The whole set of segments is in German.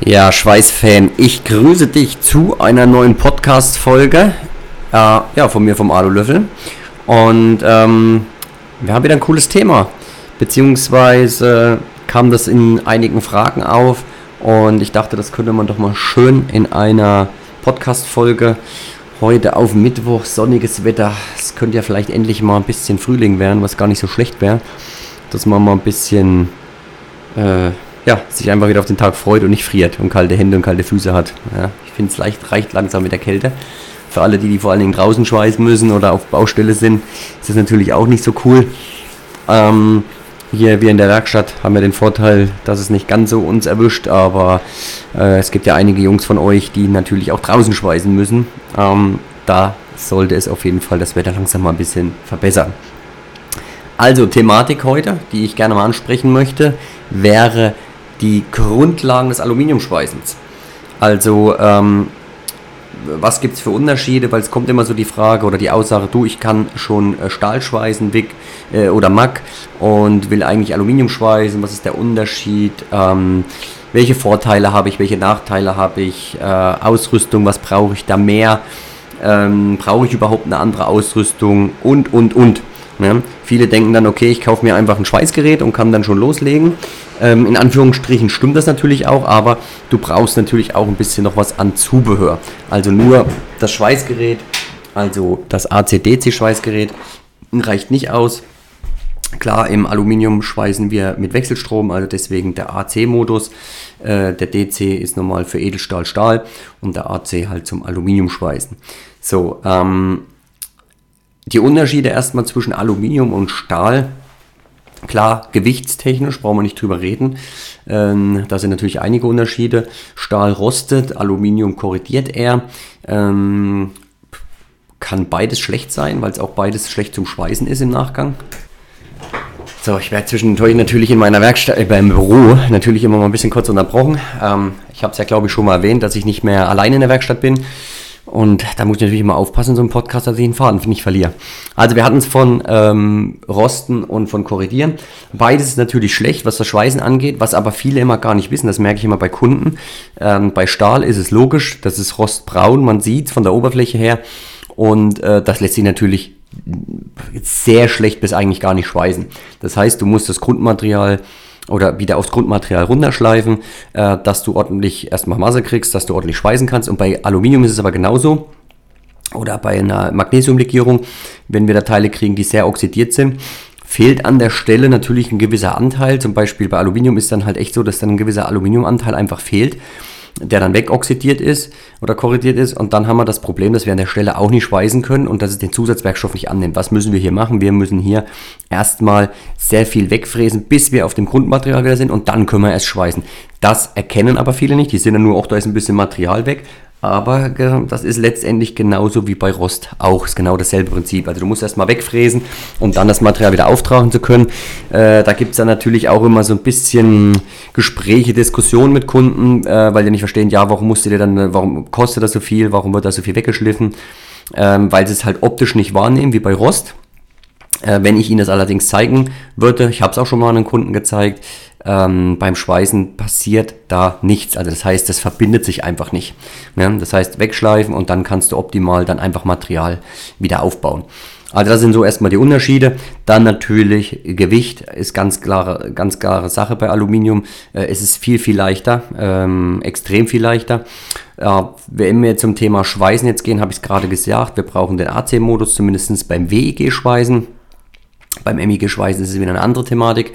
Ja, Schweißfan, ich grüße dich zu einer neuen Podcast-Folge. Äh, ja, von mir vom Alulöffel. Und ähm, wir haben wieder ein cooles Thema. Beziehungsweise kam das in einigen Fragen auf. Und ich dachte, das könnte man doch mal schön in einer Podcast-Folge heute auf Mittwoch, sonniges Wetter. Es könnte ja vielleicht endlich mal ein bisschen Frühling werden, was gar nicht so schlecht wäre. Dass man mal ein bisschen. Äh, ja, sich einfach wieder auf den Tag freut und nicht friert und kalte Hände und kalte Füße hat. Ja, ich finde es leicht reicht langsam mit der Kälte. Für alle, die, die vor allen Dingen draußen schweißen müssen oder auf Baustelle sind, ist das natürlich auch nicht so cool. Ähm, hier wir in der Werkstatt haben ja den Vorteil, dass es nicht ganz so uns erwischt, aber äh, es gibt ja einige Jungs von euch, die natürlich auch draußen schweißen müssen. Ähm, da sollte es auf jeden Fall das Wetter langsam mal ein bisschen verbessern. Also Thematik heute, die ich gerne mal ansprechen möchte, wäre die Grundlagen des Aluminiumschweißens. Also, ähm, was gibt es für Unterschiede? Weil es kommt immer so die Frage oder die Aussage, du, ich kann schon äh, Stahl schweißen, WIG äh, oder MAG und will eigentlich Aluminium schweißen. Was ist der Unterschied? Ähm, welche Vorteile habe ich? Welche Nachteile habe ich? Äh, Ausrüstung, was brauche ich da mehr? Ähm, brauche ich überhaupt eine andere Ausrüstung? Und, und, und. Ne? Viele denken dann, okay, ich kaufe mir einfach ein Schweißgerät und kann dann schon loslegen. Ähm, in Anführungsstrichen stimmt das natürlich auch, aber du brauchst natürlich auch ein bisschen noch was an Zubehör. Also nur das Schweißgerät, also das ACDC-Schweißgerät, reicht nicht aus. Klar, im Aluminium schweißen wir mit Wechselstrom, also deswegen der AC-Modus. Äh, der DC ist normal für Edelstahl, Stahl und der AC halt zum Aluminium schweißen. So, ähm, die Unterschiede erstmal zwischen Aluminium und Stahl. Klar, gewichtstechnisch brauchen wir nicht drüber reden. Ähm, da sind natürlich einige Unterschiede. Stahl rostet, Aluminium korrigiert eher. Ähm, kann beides schlecht sein, weil es auch beides schlecht zum Schweißen ist im Nachgang. So, ich werde zwischendurch natürlich in meiner Werkstatt, äh, beim Büro natürlich immer mal ein bisschen kurz unterbrochen. Ähm, ich habe es ja, glaube ich, schon mal erwähnt, dass ich nicht mehr alleine in der Werkstatt bin. Und da muss ich natürlich immer aufpassen, so ein Podcast, dass ich den Faden nicht verliere. Also wir hatten es von ähm, Rosten und von Korrigieren. Beides ist natürlich schlecht, was das Schweißen angeht, was aber viele immer gar nicht wissen. Das merke ich immer bei Kunden. Ähm, bei Stahl ist es logisch, das ist rostbraun, man sieht es von der Oberfläche her. Und äh, das lässt sich natürlich sehr schlecht bis eigentlich gar nicht schweißen. Das heißt, du musst das Grundmaterial oder wieder aufs Grundmaterial runterschleifen, äh, dass du ordentlich erstmal Masse kriegst, dass du ordentlich schweißen kannst. Und bei Aluminium ist es aber genauso. Oder bei einer Magnesiumlegierung, wenn wir da Teile kriegen, die sehr oxidiert sind, fehlt an der Stelle natürlich ein gewisser Anteil. Zum Beispiel bei Aluminium ist dann halt echt so, dass dann ein gewisser Aluminiumanteil einfach fehlt der dann wegoxidiert ist oder korrigiert ist. Und dann haben wir das Problem, dass wir an der Stelle auch nicht schweißen können und dass es den Zusatzwerkstoff nicht annimmt. Was müssen wir hier machen? Wir müssen hier erstmal sehr viel wegfräsen, bis wir auf dem Grundmaterial wieder sind und dann können wir erst schweißen. Das erkennen aber viele nicht. Die sehen dann nur, auch da ist ein bisschen Material weg. Aber das ist letztendlich genauso wie bei Rost auch. Ist genau dasselbe Prinzip. Also du musst erstmal wegfräsen, um dann das Material wieder auftragen zu können. Äh, da gibt es dann natürlich auch immer so ein bisschen Gespräche, Diskussionen mit Kunden, äh, weil die nicht verstehen, ja, warum musst du dir dann, warum kostet das so viel, warum wird da so viel weggeschliffen? Ähm, weil sie es halt optisch nicht wahrnehmen, wie bei Rost. Äh, wenn ich Ihnen das allerdings zeigen würde, ich habe es auch schon mal einem Kunden gezeigt, ähm, beim Schweißen passiert da nichts. Also das heißt, das verbindet sich einfach nicht. Ja, das heißt, wegschleifen und dann kannst du optimal dann einfach Material wieder aufbauen. Also das sind so erstmal die Unterschiede. Dann natürlich Gewicht ist ganz klare, ganz klare Sache bei Aluminium. Äh, es ist viel, viel leichter, ähm, extrem viel leichter. Äh, wenn wir zum Thema Schweißen jetzt gehen, habe ich es gerade gesagt, wir brauchen den AC-Modus, zumindest beim WEG-Schweißen. Beim MIG-Schweißen ist es wieder eine andere Thematik.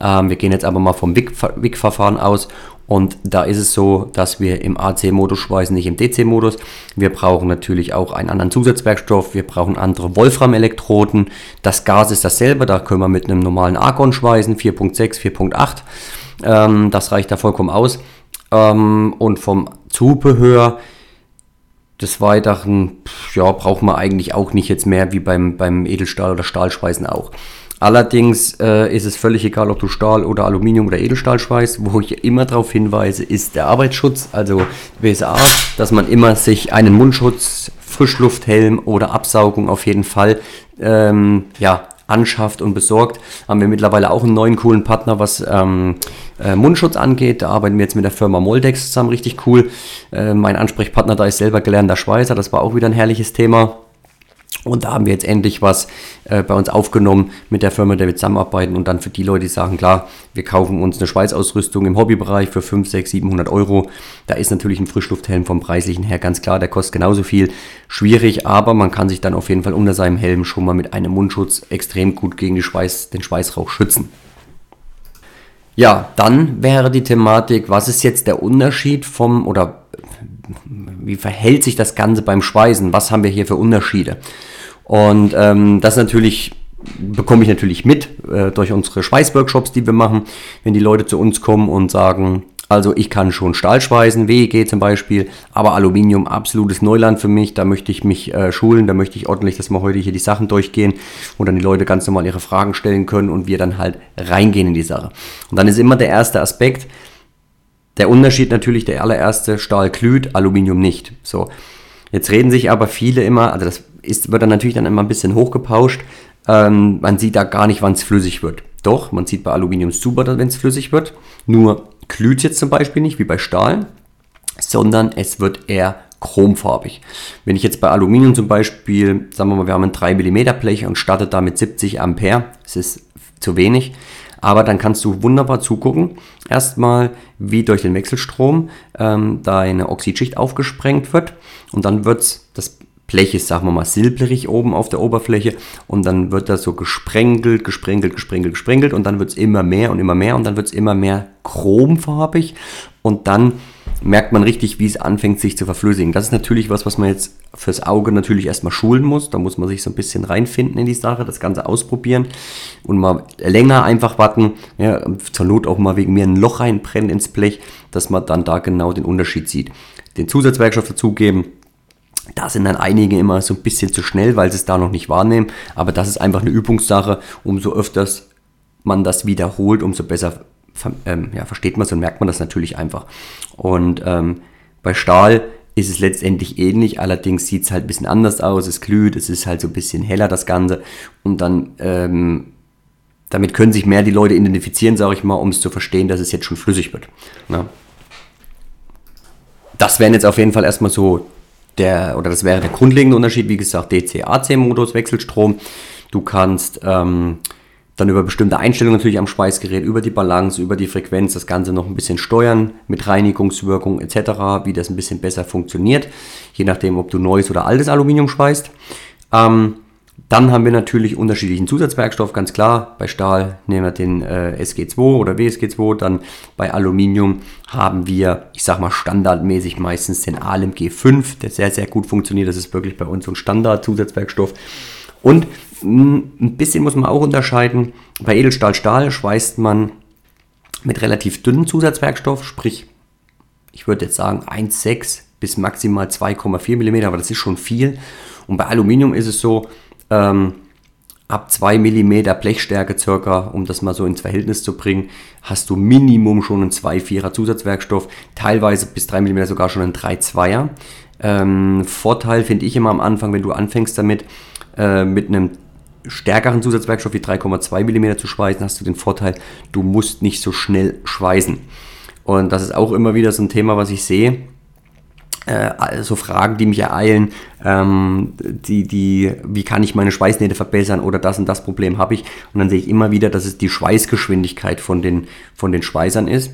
Ähm, wir gehen jetzt aber mal vom WIG-Verfahren aus und da ist es so, dass wir im AC-Modus schweißen, nicht im DC-Modus. Wir brauchen natürlich auch einen anderen Zusatzwerkstoff. Wir brauchen andere Wolfram-Elektroden. Das Gas ist dasselbe. Da können wir mit einem normalen Argon schweißen, 4.6, 4.8. Ähm, das reicht da vollkommen aus. Ähm, und vom Zubehör des Weiteren, ja, braucht man eigentlich auch nicht jetzt mehr wie beim, beim Edelstahl oder Stahlschweißen auch. Allerdings äh, ist es völlig egal, ob du Stahl oder Aluminium oder Edelstahl schweißt. Wo ich immer darauf hinweise, ist der Arbeitsschutz, also BSA, dass man immer sich einen Mundschutz, Frischlufthelm oder Absaugung auf jeden Fall ähm, ja, anschafft und besorgt, haben wir mittlerweile auch einen neuen coolen Partner, was ähm, äh, Mundschutz angeht. Da arbeiten wir jetzt mit der Firma Moldex zusammen, richtig cool. Äh, mein Ansprechpartner da ist selber gelernter Schweißer, das war auch wieder ein herrliches Thema. Und da haben wir jetzt endlich was äh, bei uns aufgenommen mit der Firma, der wir zusammenarbeiten. Und dann für die Leute, die sagen, klar, wir kaufen uns eine Schweißausrüstung im Hobbybereich für 5, 6, 700 Euro. Da ist natürlich ein Frischlufthelm vom preislichen her ganz klar, der kostet genauso viel. Schwierig, aber man kann sich dann auf jeden Fall unter seinem Helm schon mal mit einem Mundschutz extrem gut gegen Schweiß, den Schweißrauch schützen. Ja, dann wäre die Thematik, was ist jetzt der Unterschied vom oder wie verhält sich das Ganze beim Schweißen? Was haben wir hier für Unterschiede? Und ähm, das natürlich bekomme ich natürlich mit äh, durch unsere Schweißworkshops, die wir machen, wenn die Leute zu uns kommen und sagen, also ich kann schon Stahl schweißen, WEG zum Beispiel, aber Aluminium absolutes Neuland für mich. Da möchte ich mich äh, schulen, da möchte ich ordentlich, dass wir heute hier die Sachen durchgehen und dann die Leute ganz normal ihre Fragen stellen können und wir dann halt reingehen in die Sache. Und dann ist immer der erste Aspekt, der Unterschied natürlich, der allererste, Stahl glüht, Aluminium nicht. So. Jetzt reden sich aber viele immer, also das ist, wird dann natürlich dann immer ein bisschen hochgepauscht. Ähm, man sieht da gar nicht, wann es flüssig wird. Doch, man sieht bei Aluminium super, wenn es flüssig wird. Nur glüht jetzt zum Beispiel nicht wie bei Stahl, sondern es wird eher chromfarbig. Wenn ich jetzt bei Aluminium zum Beispiel, sagen wir mal, wir haben ein 3 mm Blech und startet da mit 70 Ampere, das ist zu wenig, aber dann kannst du wunderbar zugucken. Erstmal, wie durch den Wechselstrom ähm, deine Oxidschicht aufgesprengt wird. Und dann wird das Blech ist, sagen wir mal, silberig oben auf der Oberfläche und dann wird das so gesprenkelt, gesprenkelt, gesprenkelt, gesprenkelt und dann wird es immer mehr und immer mehr und dann wird es immer mehr chromfarbig und dann merkt man richtig, wie es anfängt, sich zu verflüssigen. Das ist natürlich was, was man jetzt fürs Auge natürlich erstmal schulen muss. Da muss man sich so ein bisschen reinfinden in die Sache, das Ganze ausprobieren und mal länger einfach warten. Ja, zur Not auch mal wegen mir ein Loch reinbrennen ins Blech, dass man dann da genau den Unterschied sieht. Den Zusatzwerkstoff dazugeben. Da sind dann einige immer so ein bisschen zu schnell, weil sie es da noch nicht wahrnehmen. Aber das ist einfach eine Übungssache. Umso öfters man das wiederholt, umso besser ähm, ja, versteht man es und merkt man das natürlich einfach. Und ähm, bei Stahl ist es letztendlich ähnlich, allerdings sieht es halt ein bisschen anders aus, es glüht, es ist halt so ein bisschen heller das Ganze und dann ähm, damit können sich mehr die Leute identifizieren, sage ich mal, um es zu verstehen, dass es jetzt schon flüssig wird. Na? Ne? Das wären jetzt auf jeden Fall erstmal so der, oder das wäre der grundlegende Unterschied, wie gesagt, DC-AC-Modus, Wechselstrom. Du kannst ähm, dann über bestimmte Einstellungen natürlich am Schweißgerät, über die Balance, über die Frequenz das Ganze noch ein bisschen steuern mit Reinigungswirkung etc., wie das ein bisschen besser funktioniert, je nachdem, ob du neues oder altes Aluminium schweißt. Ähm, dann haben wir natürlich unterschiedlichen Zusatzwerkstoff, ganz klar. Bei Stahl nehmen wir den äh, SG2 oder WSG2. Dann bei Aluminium haben wir, ich sag mal, standardmäßig meistens den ALMG 5, der sehr, sehr gut funktioniert. Das ist wirklich bei uns so ein Standard-Zusatzwerkstoff. Und ein bisschen muss man auch unterscheiden. Bei Edelstahl-Stahl schweißt man mit relativ dünnen Zusatzwerkstoff, sprich, ich würde jetzt sagen 1,6 bis maximal 2,4 mm, aber das ist schon viel. Und bei Aluminium ist es so, ähm, ab 2 mm Blechstärke circa, um das mal so ins Verhältnis zu bringen, hast du Minimum schon einen 2,4er Zusatzwerkstoff, teilweise bis 3 mm sogar schon einen 3,2er. Ähm, Vorteil finde ich immer am Anfang, wenn du anfängst damit, äh, mit einem stärkeren Zusatzwerkstoff wie 3,2 mm zu schweißen, hast du den Vorteil, du musst nicht so schnell schweißen. Und das ist auch immer wieder so ein Thema, was ich sehe. Äh, so Fragen, die mich ereilen, ähm, die, die, wie kann ich meine Schweißnähte verbessern oder das und das Problem habe ich. Und dann sehe ich immer wieder, dass es die Schweißgeschwindigkeit von den, von den Schweißern ist.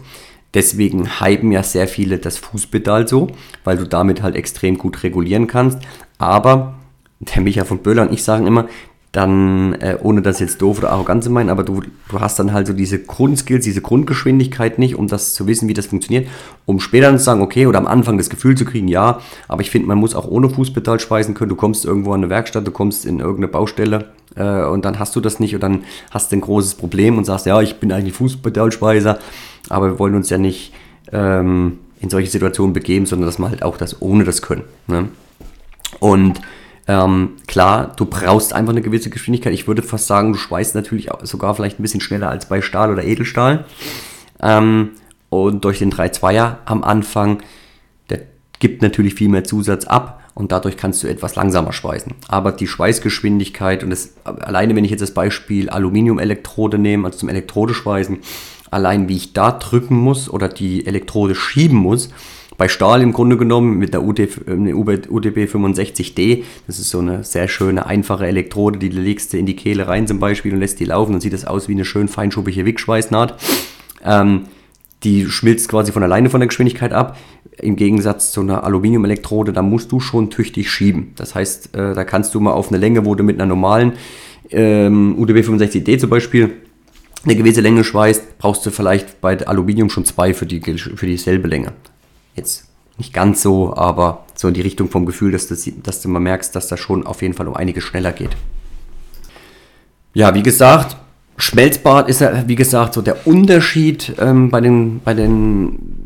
Deswegen hypen ja sehr viele das Fußpedal so, weil du damit halt extrem gut regulieren kannst. Aber der Micha von Böhler und ich sagen immer, dann, äh, ohne das jetzt doof oder arrogant zu meinen, aber du, du hast dann halt so diese Grundskills, diese Grundgeschwindigkeit nicht, um das zu wissen, wie das funktioniert, um später dann zu sagen, okay, oder am Anfang das Gefühl zu kriegen, ja, aber ich finde, man muss auch ohne Fußpedal schweißen können. Du kommst irgendwo an eine Werkstatt, du kommst in irgendeine Baustelle äh, und dann hast du das nicht und dann hast du ein großes Problem und sagst, ja, ich bin eigentlich Fußpedalschweißer, aber wir wollen uns ja nicht ähm, in solche Situationen begeben, sondern dass man halt auch das ohne das können. Ne? Und ähm, klar, du brauchst einfach eine gewisse Geschwindigkeit. Ich würde fast sagen, du schweißt natürlich sogar vielleicht ein bisschen schneller als bei Stahl oder Edelstahl. Ähm, und durch den 3-2er am Anfang, der gibt natürlich viel mehr Zusatz ab und dadurch kannst du etwas langsamer schweißen. Aber die Schweißgeschwindigkeit und das, alleine wenn ich jetzt das Beispiel Aluminiumelektrode nehme, also zum Elektrode schweißen, allein wie ich da drücken muss oder die Elektrode schieben muss, bei Stahl im Grunde genommen mit der UDB 65D, das ist so eine sehr schöne, einfache Elektrode, die legst du in die Kehle rein zum Beispiel und lässt die laufen, dann sieht das aus wie eine schön feinschuppige Wickschweißnaht. Ähm, die schmilzt quasi von alleine von der Geschwindigkeit ab. Im Gegensatz zu einer Aluminiumelektrode, da musst du schon tüchtig schieben. Das heißt, äh, da kannst du mal auf eine Länge, wo du mit einer normalen ähm, UDB 65D zum Beispiel eine gewisse Länge schweißt, brauchst du vielleicht bei Aluminium schon zwei für, die, für dieselbe Länge. Jetzt nicht ganz so, aber so in die Richtung vom Gefühl, dass du, dass du mal merkst, dass das schon auf jeden Fall um einiges schneller geht. Ja, wie gesagt, Schmelzbad ist ja, wie gesagt, so der Unterschied ähm, bei, den, bei, den,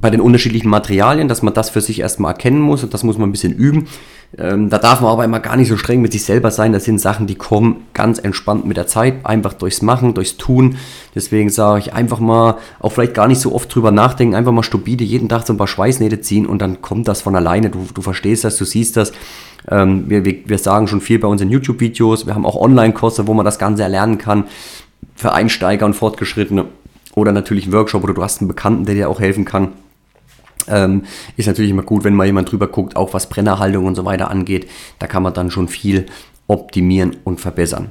bei den unterschiedlichen Materialien, dass man das für sich erstmal erkennen muss und das muss man ein bisschen üben. Ähm, da darf man aber immer gar nicht so streng mit sich selber sein. Das sind Sachen, die kommen ganz entspannt mit der Zeit, einfach durchs Machen, durchs Tun. Deswegen sage ich einfach mal, auch vielleicht gar nicht so oft drüber nachdenken, einfach mal stupide jeden Tag so ein paar Schweißnähte ziehen und dann kommt das von alleine. Du, du verstehst das, du siehst das. Ähm, wir, wir, wir sagen schon viel bei unseren YouTube-Videos. Wir haben auch Online-Kurse, wo man das Ganze erlernen kann. Für Einsteiger und Fortgeschrittene. Oder natürlich einen Workshop oder du hast einen Bekannten, der dir auch helfen kann. Ähm, ist natürlich immer gut, wenn mal jemand drüber guckt, auch was Brennerhaltung und so weiter angeht. Da kann man dann schon viel optimieren und verbessern.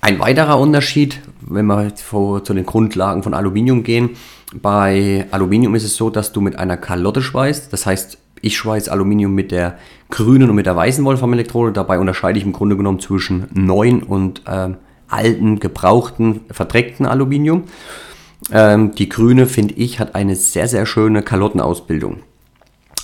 Ein weiterer Unterschied, wenn wir zu den Grundlagen von Aluminium gehen, bei Aluminium ist es so, dass du mit einer Kalotte schweißt. Das heißt, ich schweiße Aluminium mit der grünen und mit der weißen Wolfram-Elektrode. Dabei unterscheide ich im Grunde genommen zwischen neuen und äh, alten, gebrauchten, verdreckten Aluminium. Ähm, die grüne, finde ich, hat eine sehr, sehr schöne Kalottenausbildung.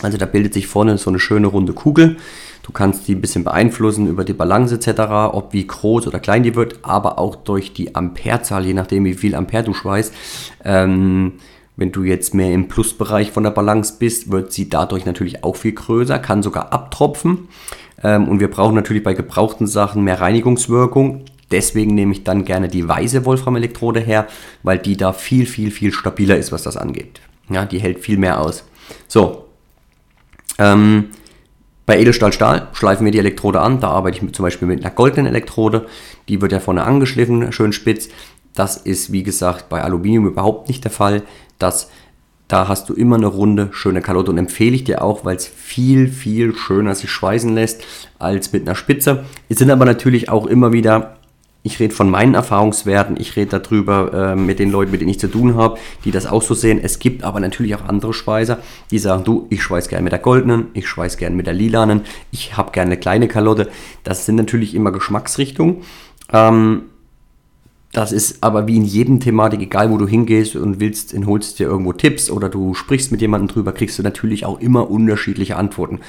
Also da bildet sich vorne so eine schöne runde Kugel. Du kannst die ein bisschen beeinflussen über die Balance etc., ob wie groß oder klein die wird, aber auch durch die Amperezahl, je nachdem wie viel Ampere du schweißt. Ähm, wenn du jetzt mehr im Plusbereich von der Balance bist, wird sie dadurch natürlich auch viel größer, kann sogar abtropfen. Ähm, und wir brauchen natürlich bei gebrauchten Sachen mehr Reinigungswirkung. Deswegen nehme ich dann gerne die weiße Wolfram-Elektrode her, weil die da viel, viel, viel stabiler ist, was das angeht. Ja, die hält viel mehr aus. So. Ähm, bei Edelstahl-Stahl schleifen wir die Elektrode an. Da arbeite ich mit, zum Beispiel mit einer goldenen Elektrode. Die wird ja vorne angeschliffen, schön spitz. Das ist, wie gesagt, bei Aluminium überhaupt nicht der Fall. Das, da hast du immer eine runde, schöne Kalotte und empfehle ich dir auch, weil es viel, viel schöner sich schweißen lässt als mit einer Spitze. Es sind aber natürlich auch immer wieder ich rede von meinen Erfahrungswerten, ich rede darüber äh, mit den Leuten, mit denen ich zu tun habe, die das auch so sehen. Es gibt aber natürlich auch andere Schweißer, die sagen, du, ich schweiß gerne mit der goldenen, ich schweiß gerne mit der lilanen, ich habe gerne eine kleine Kalotte. Das sind natürlich immer Geschmacksrichtungen. Ähm, das ist aber wie in jedem Thematik, egal wo du hingehst und willst, holst dir irgendwo Tipps oder du sprichst mit jemandem drüber, kriegst du natürlich auch immer unterschiedliche Antworten.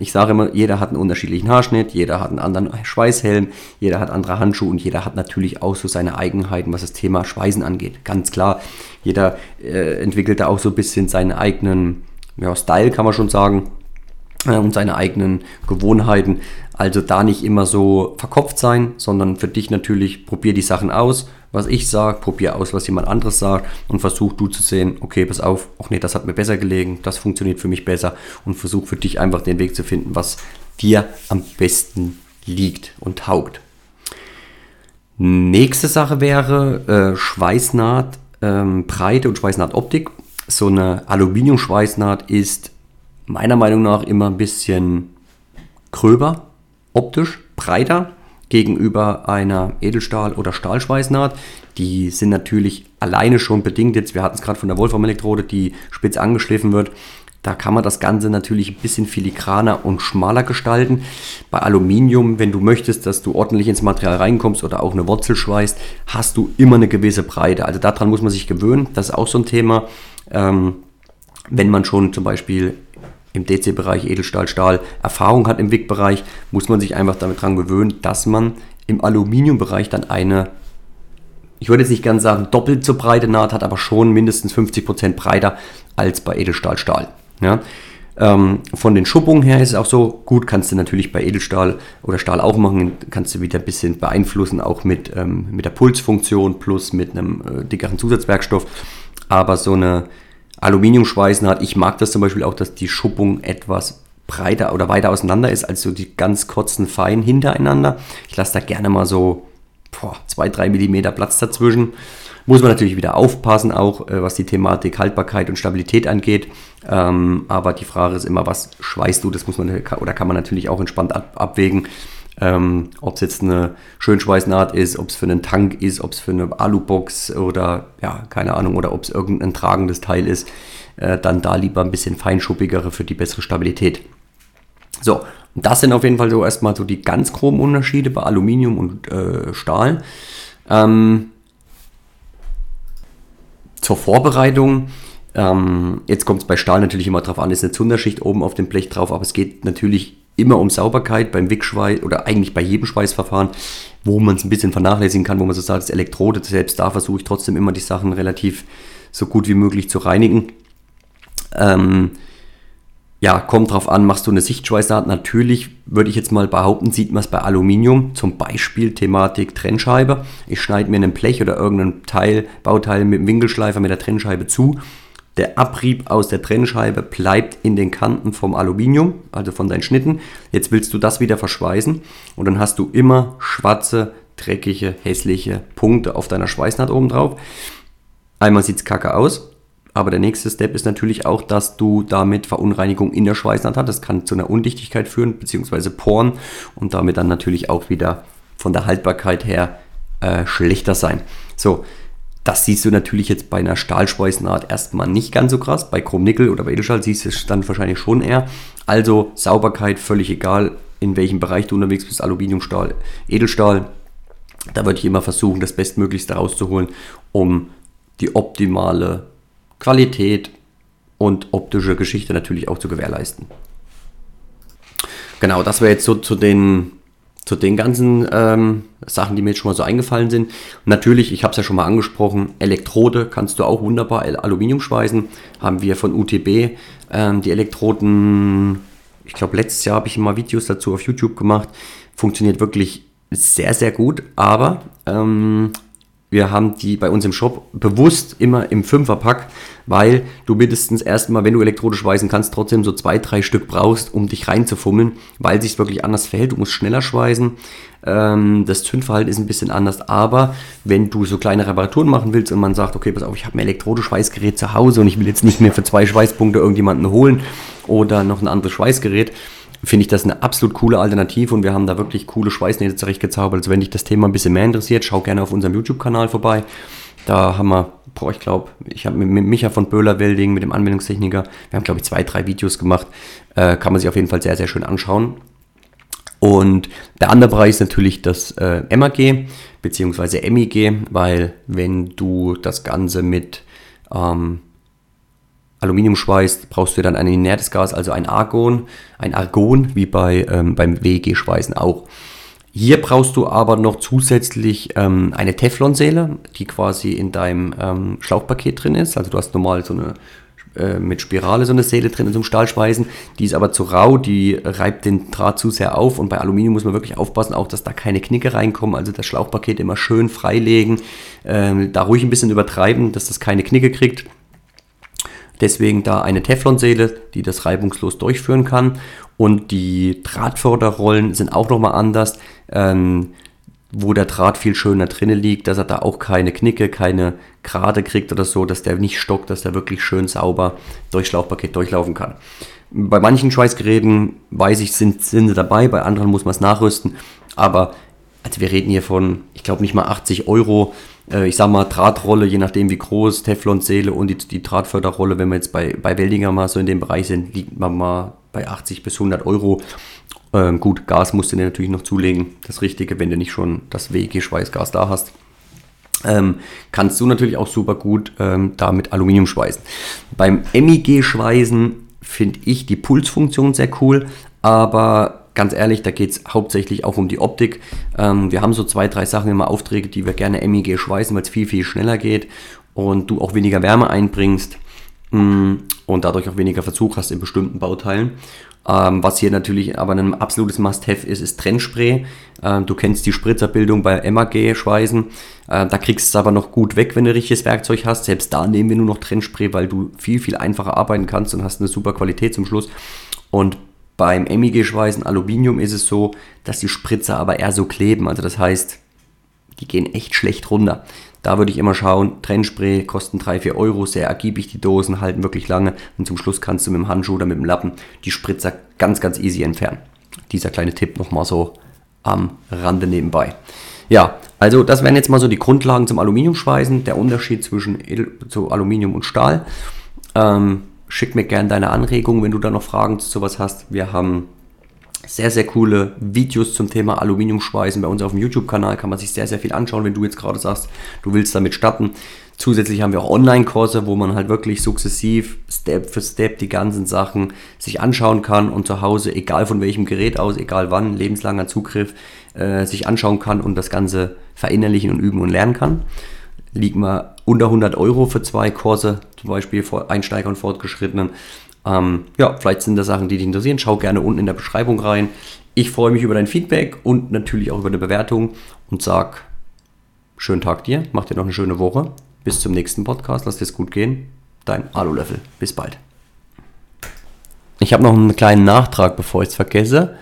Ich sage immer, jeder hat einen unterschiedlichen Haarschnitt, jeder hat einen anderen Schweißhelm, jeder hat andere Handschuhe und jeder hat natürlich auch so seine Eigenheiten, was das Thema Schweißen angeht. Ganz klar, jeder äh, entwickelt da auch so ein bisschen seinen eigenen ja, Style, kann man schon sagen und seine eigenen Gewohnheiten. Also da nicht immer so verkopft sein, sondern für dich natürlich probier die Sachen aus, was ich sage, probier aus, was jemand anderes sagt und versuch du zu sehen, okay, pass auf, ach nee, das hat mir besser gelegen, das funktioniert für mich besser und versuch für dich einfach den Weg zu finden, was dir am besten liegt und taugt. Nächste Sache wäre äh, Schweißnaht, ähm, Breite und Schweißnahtoptik. So eine Aluminium-Schweißnaht ist meiner Meinung nach immer ein bisschen gröber, optisch breiter gegenüber einer Edelstahl- oder Stahlschweißnaht. Die sind natürlich alleine schon bedingt jetzt, wir hatten es gerade von der Wolfram-Elektrode, die spitz angeschliffen wird. Da kann man das Ganze natürlich ein bisschen filigraner und schmaler gestalten. Bei Aluminium, wenn du möchtest, dass du ordentlich ins Material reinkommst oder auch eine Wurzel schweißt, hast du immer eine gewisse Breite. Also daran muss man sich gewöhnen. Das ist auch so ein Thema. Ähm, wenn man schon zum Beispiel im DC-Bereich Edelstahl, Stahl Erfahrung hat im WIG-Bereich, muss man sich einfach damit dran gewöhnen, dass man im Aluminiumbereich dann eine, ich würde jetzt nicht ganz sagen doppelt so breite Naht hat, aber schon mindestens 50% breiter als bei Edelstahl, Stahl. Ja? Ähm, von den Schuppungen her ist es auch so, gut, kannst du natürlich bei Edelstahl oder Stahl auch machen, kannst du wieder ein bisschen beeinflussen, auch mit, ähm, mit der Pulsfunktion plus mit einem äh, dickeren Zusatzwerkstoff. Aber so eine Aluminiumschweißen hat. Ich mag das zum Beispiel auch, dass die Schuppung etwas breiter oder weiter auseinander ist als so die ganz kurzen Feinen hintereinander. Ich lasse da gerne mal so 2-3 mm Platz dazwischen. Muss man natürlich wieder aufpassen, auch äh, was die Thematik Haltbarkeit und Stabilität angeht. Ähm, aber die Frage ist immer, was schweißt du? Das muss man oder kann man natürlich auch entspannt ab, abwägen. Ähm, ob es jetzt eine Schönschweißnaht ist, ob es für einen Tank ist, ob es für eine Alubox oder ja, keine Ahnung, oder ob es irgendein tragendes Teil ist, äh, dann da lieber ein bisschen feinschuppigere für die bessere Stabilität. So, das sind auf jeden Fall so erstmal so die ganz groben Unterschiede bei Aluminium und äh, Stahl. Ähm, zur Vorbereitung. Ähm, jetzt kommt es bei Stahl natürlich immer drauf an, ist eine Zunderschicht oben auf dem Blech drauf, aber es geht natürlich immer um Sauberkeit beim Wickschweiß oder eigentlich bei jedem Schweißverfahren, wo man es ein bisschen vernachlässigen kann, wo man so sagt, das Elektrode, selbst da versuche ich trotzdem immer die Sachen relativ so gut wie möglich zu reinigen. Ähm, ja, kommt drauf an, machst du eine Sichtschweißnaht? Natürlich würde ich jetzt mal behaupten, sieht man es bei Aluminium, zum Beispiel Thematik Trennscheibe. Ich schneide mir ein Blech oder irgendein Teil, Bauteil mit dem Winkelschleifer mit der Trennscheibe zu. Der Abrieb aus der Trennscheibe bleibt in den Kanten vom Aluminium, also von deinen Schnitten. Jetzt willst du das wieder verschweißen und dann hast du immer schwarze, dreckige, hässliche Punkte auf deiner Schweißnaht oben drauf. Einmal sieht es kacke aus, aber der nächste Step ist natürlich auch, dass du damit Verunreinigung in der Schweißnaht hast. Das kann zu einer Undichtigkeit führen, beziehungsweise Poren und damit dann natürlich auch wieder von der Haltbarkeit her äh, schlechter sein. So, das siehst du natürlich jetzt bei einer Stahlschweißnaht erstmal nicht ganz so krass. Bei Chrom-Nickel oder bei Edelstahl siehst du es dann wahrscheinlich schon eher. Also Sauberkeit völlig egal, in welchem Bereich du unterwegs bist, Aluminium, Stahl, Edelstahl. Da würde ich immer versuchen, das Bestmöglichste rauszuholen, um die optimale Qualität und optische Geschichte natürlich auch zu gewährleisten. Genau, das wäre jetzt so zu den, zu den ganzen ähm, Sachen, die mir jetzt schon mal so eingefallen sind. natürlich, ich habe es ja schon mal angesprochen, Elektrode kannst du auch wunderbar Aluminium schweißen. Haben wir von UTB ähm, die Elektroden, ich glaube letztes Jahr habe ich immer Videos dazu auf YouTube gemacht. Funktioniert wirklich sehr, sehr gut, aber ähm, wir haben die bei uns im Shop bewusst immer im Fünferpack, weil du mindestens erstmal, wenn du elektronisch schweißen kannst, trotzdem so zwei, drei Stück brauchst, um dich reinzufummeln, weil sich wirklich anders verhält. Du musst schneller schweißen. Ähm, das Zündverhalten ist ein bisschen anders, aber wenn du so kleine Reparaturen machen willst und man sagt, okay, pass auf, ich habe ein elektronisches Schweißgerät zu Hause und ich will jetzt nicht mehr für zwei Schweißpunkte irgendjemanden holen oder noch ein anderes Schweißgerät, finde ich das eine absolut coole Alternative und wir haben da wirklich coole Schweißnähte zurechtgezaubert. Also wenn dich das Thema ein bisschen mehr interessiert, schau gerne auf unserem YouTube-Kanal vorbei. Da haben wir, boah, ich glaube, ich habe mit Micha von Böhler-Welding, mit dem Anwendungstechniker, wir haben, glaube ich, zwei, drei Videos gemacht. Äh, kann man sich auf jeden Fall sehr, sehr schön anschauen. Und der andere Bereich ist natürlich das äh, MAG bzw. MIG, weil wenn du das Ganze mit ähm, Aluminium schweißt, brauchst du dann ein inertes Gas, also ein Argon, ein Argon, wie bei, ähm, beim WEG-Schweißen auch. Hier brauchst du aber noch zusätzlich ähm, eine Teflonsäle, die quasi in deinem ähm, Schlauchpaket drin ist. Also du hast normal so eine äh, mit Spirale so eine Säle drin in so einem Stahlschweißen. Die ist aber zu rau, die reibt den Draht zu sehr auf und bei Aluminium muss man wirklich aufpassen, auch dass da keine Knicke reinkommen. Also das Schlauchpaket immer schön freilegen, ähm, da ruhig ein bisschen übertreiben, dass das keine Knicke kriegt. Deswegen da eine Teflonsäle, die das reibungslos durchführen kann. Und die Drahtförderrollen sind auch nochmal anders, ähm, wo der Draht viel schöner drinnen liegt, dass er da auch keine Knicke, keine Gerade kriegt oder so, dass der nicht stockt, dass der wirklich schön sauber durch Schlauchpaket durchlaufen kann. Bei manchen Schweißgeräten, weiß ich, sind, sind sie dabei, bei anderen muss man es nachrüsten. Aber also wir reden hier von, ich glaube nicht mal 80 Euro äh, ich sag mal, Drahtrolle, je nachdem wie groß, Teflonsäle und die, die Drahtförderrolle, wenn wir jetzt bei, bei Weldinger mal so in dem Bereich sind, liegt man mal bei 80 bis 100 Euro. Ähm, gut, Gas musst du dir natürlich noch zulegen, das Richtige, wenn du nicht schon das WG-Schweißgas da hast. Ähm, kannst du natürlich auch super gut ähm, da Aluminium schweißen. Beim MIG-Schweißen finde ich die Pulsfunktion sehr cool, aber ganz ehrlich, da geht es hauptsächlich auch um die Optik. Ähm, wir haben so zwei, drei Sachen immer Aufträge, die wir gerne MIG schweißen, weil es viel, viel schneller geht und du auch weniger Wärme einbringst mh, mm, und dadurch auch weniger Verzug hast in bestimmten Bauteilen. Ähm, was hier natürlich aber ein absolutes Must-Have ist, ist Trennspray. Ähm, du kennst die Spritzerbildung bei MAG-Schweißen. Äh, da kriegst du es aber noch gut weg, wenn du richtiges Werkzeug hast. Selbst da nehmen wir nur noch Trennspray, weil du viel, viel einfacher arbeiten kannst und hast eine super Qualität zum Schluss. Und beim MIG-Schweißen Aluminium ist es so, dass die Spritzer aber eher so kleben. Also das heißt, die gehen echt schlecht runter. Da würde ich immer schauen, Trennspray kosten 3, 4 Euro, sehr ergiebig die Dosen, halten wirklich lange und zum Schluss kannst du mit dem Handschuh oder mit dem Lappen die Spritzer ganz, ganz easy entfernen. Dieser kleine Tipp nochmal so am Rande nebenbei. Ja, also das wären jetzt mal so die Grundlagen zum Aluminiumschweißen, der Unterschied zwischen Edel, zu Aluminium und Stahl. Ähm, schick mir gerne deine Anregungen, wenn du da noch Fragen zu sowas hast. Wir haben sehr, sehr coole Videos zum Thema Aluminiumschweißen. Bei uns auf dem YouTube-Kanal kann man sich sehr, sehr viel anschauen, wenn du jetzt gerade sagst, du willst damit starten. Zusätzlich haben wir auch Online-Kurse, wo man halt wirklich sukzessiv, Step für Step die ganzen Sachen sich anschauen kann und zu Hause, egal von welchem Gerät aus, egal wann, lebenslanger Zugriff, äh, sich anschauen kann und das Ganze verinnerlichen und üben und lernen kann. Liegt mal unter 100 Euro für zwei Kurse, zum Beispiel Einsteiger und Fortgeschrittenen. Ähm, ja, vielleicht sind das Sachen, die dich interessieren. Schau gerne unten in der Beschreibung rein. Ich freue mich über dein Feedback und natürlich auch über eine Bewertung und sag schönen Tag dir, mach dir noch eine schöne Woche. Bis zum nächsten Podcast, lass dir es gut gehen. Dein Alulöffel. Bis bald. Ich habe noch einen kleinen Nachtrag, bevor ich es vergesse.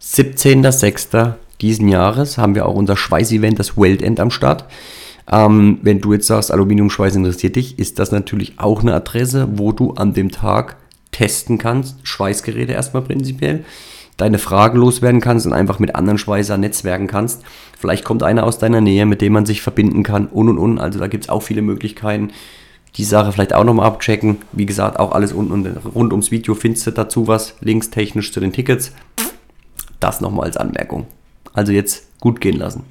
17.06. diesen Jahres haben wir auch unser Schweißevent, das Weltend am Start. Ähm, wenn du jetzt sagst, Aluminiumschweiß interessiert dich, ist das natürlich auch eine Adresse, wo du an dem Tag testen kannst, Schweißgeräte erstmal prinzipiell, deine Fragen loswerden kannst und einfach mit anderen Schweißern netzwerken kannst. Vielleicht kommt einer aus deiner Nähe, mit dem man sich verbinden kann und und und. Also da gibt es auch viele Möglichkeiten. Die Sache vielleicht auch nochmal abchecken. Wie gesagt, auch alles unten und rund ums Video findest du dazu was, links technisch zu den Tickets. Das nochmal als Anmerkung. Also jetzt gut gehen lassen.